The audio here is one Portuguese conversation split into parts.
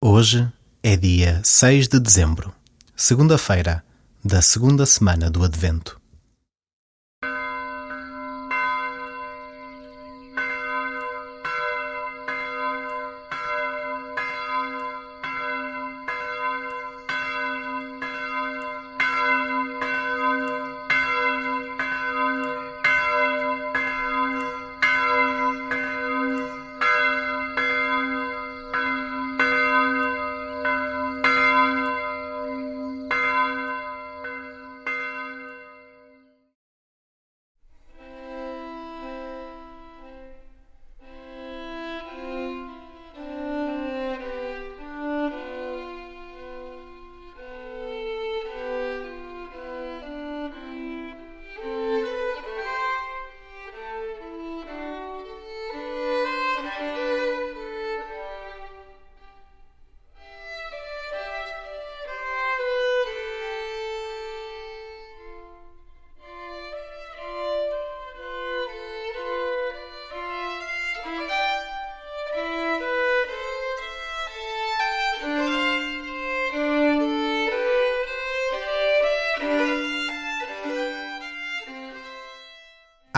Hoje é dia 6 de dezembro, segunda-feira da segunda semana do Advento.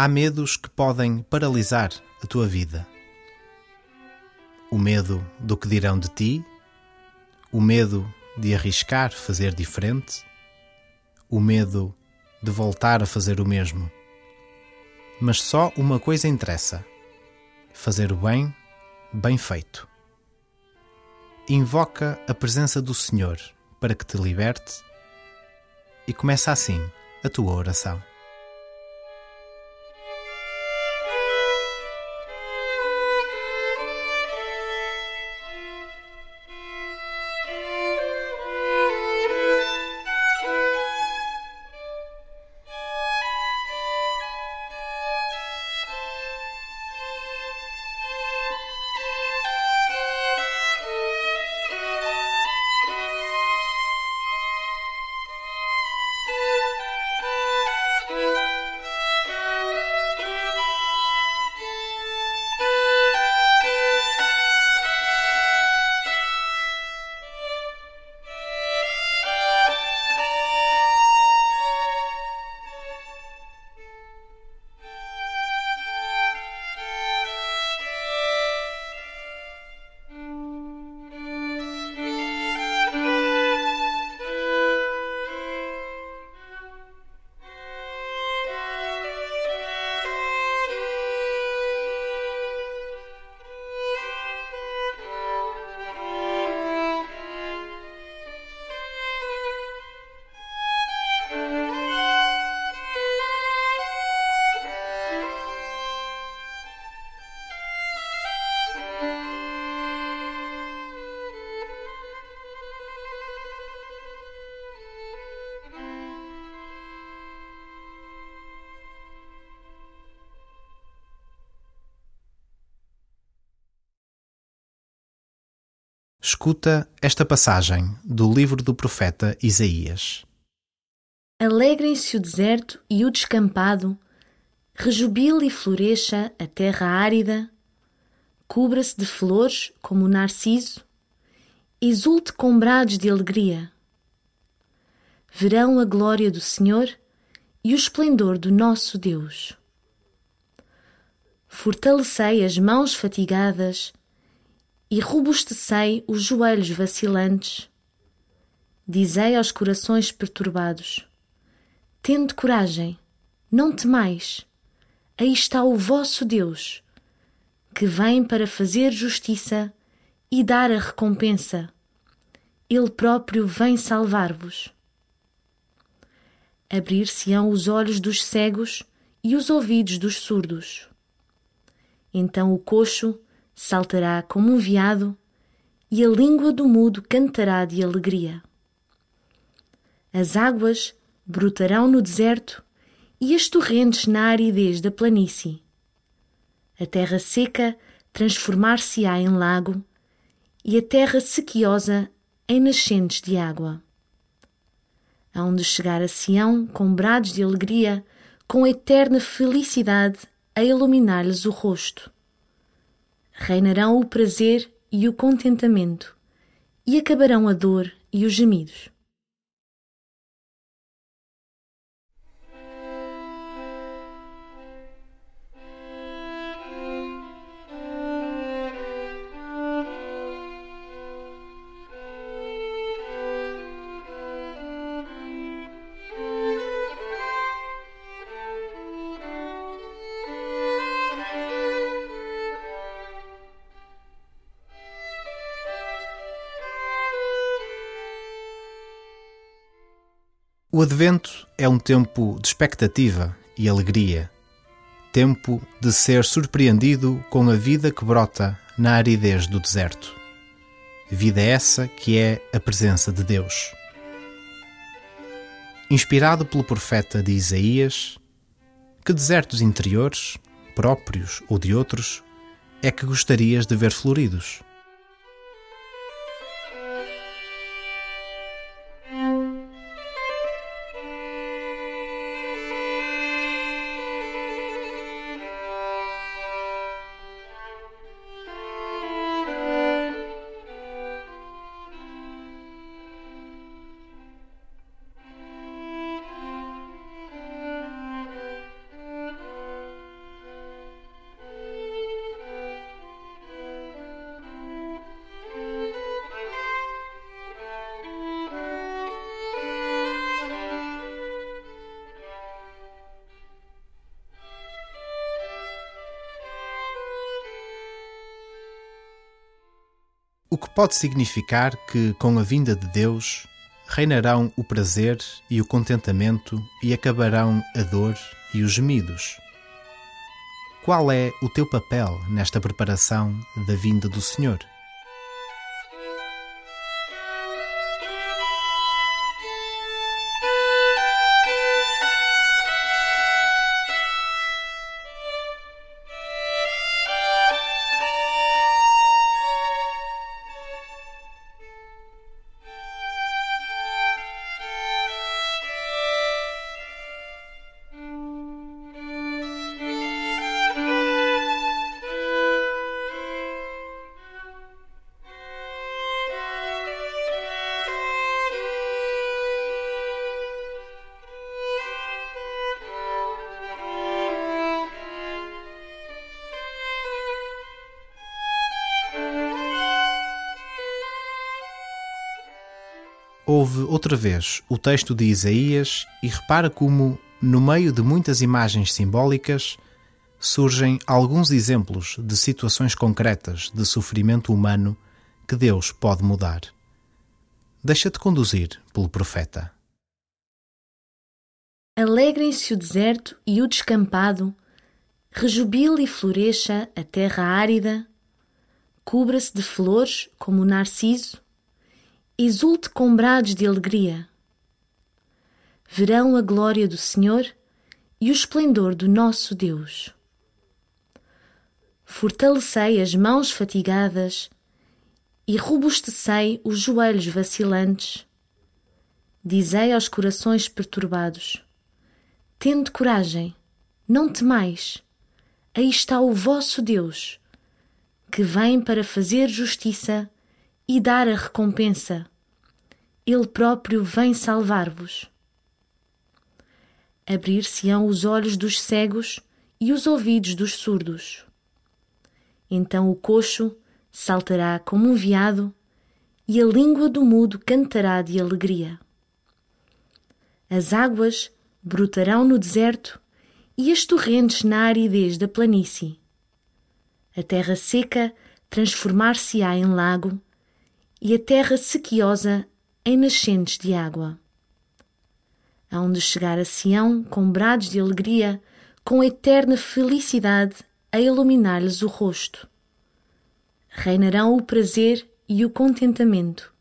Há medos que podem paralisar a tua vida. O medo do que dirão de ti, o medo de arriscar fazer diferente, o medo de voltar a fazer o mesmo. Mas só uma coisa interessa: fazer o bem, bem feito. Invoca a presença do Senhor para que te liberte e começa assim a tua oração. Escuta esta passagem do livro do profeta Isaías. Alegrem-se o deserto e o descampado, rejubile e floresça a terra árida, cubra-se de flores como o narciso, exulte com brados de alegria. Verão a glória do Senhor e o esplendor do nosso Deus. Fortalecei as mãos fatigadas e robustecei os joelhos vacilantes. Dizei aos corações perturbados: Tende coragem, não temais. Aí está o vosso Deus, que vem para fazer justiça e dar a recompensa. Ele próprio vem salvar-vos. Abrir-se-ão os olhos dos cegos e os ouvidos dos surdos. Então o coxo saltará como um veado e a língua do mudo cantará de alegria. As águas brotarão no deserto e as torrentes na aridez da planície. A terra seca transformar-se-á em lago e a terra sequiosa em nascentes de água. Hão de chegar a Sião com brados de alegria, com eterna felicidade a iluminar-lhes o rosto reinarão o prazer e o contentamento, e acabarão a dor e os gemidos. O Advento é um tempo de expectativa e alegria, tempo de ser surpreendido com a vida que brota na aridez do deserto. Vida essa que é a presença de Deus. Inspirado pelo profeta de Isaías, que desertos interiores, próprios ou de outros, é que gostarias de ver floridos? O que pode significar que, com a vinda de Deus, reinarão o prazer e o contentamento e acabarão a dor e os gemidos. Qual é o teu papel nesta preparação da vinda do Senhor? Ouve outra vez o texto de Isaías e repara como, no meio de muitas imagens simbólicas, surgem alguns exemplos de situações concretas de sofrimento humano que Deus pode mudar. Deixa-te conduzir pelo profeta. Alegrem-se o deserto e o descampado, rejubile e floresça a terra árida, cubra-se de flores como o narciso, exulte com brados de alegria. Verão a glória do Senhor e o esplendor do nosso Deus. Fortalecei as mãos fatigadas e robustecei os joelhos vacilantes. Dizei aos corações perturbados: Tende coragem, não temais. Aí está o vosso Deus, que vem para fazer justiça e dar a recompensa. Ele próprio vem salvar-vos. Abrir-se-ão os olhos dos cegos e os ouvidos dos surdos. Então o coxo saltará como um veado e a língua do mudo cantará de alegria. As águas brotarão no deserto e as torrentes na aridez da planície. A terra seca transformar-se-á em lago e a terra sequiosa em nascentes de água. Hão de chegar a Sião com brados de alegria, com eterna felicidade a iluminar-lhes o rosto. Reinarão o prazer e o contentamento,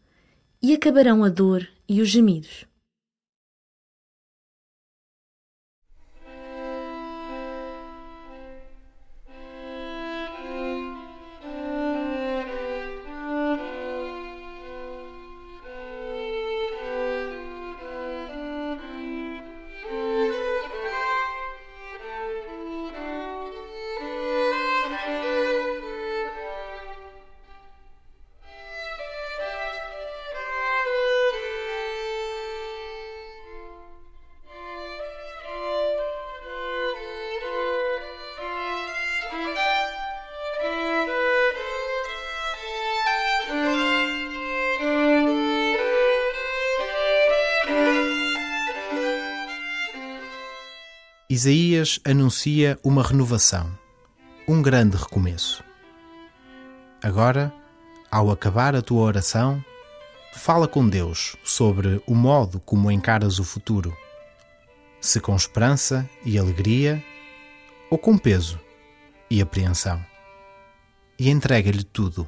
e acabarão a dor e os gemidos. Isaías anuncia uma renovação, um grande recomeço. Agora, ao acabar a tua oração, fala com Deus sobre o modo como encaras o futuro. Se com esperança e alegria ou com peso e apreensão. E entrega-lhe tudo.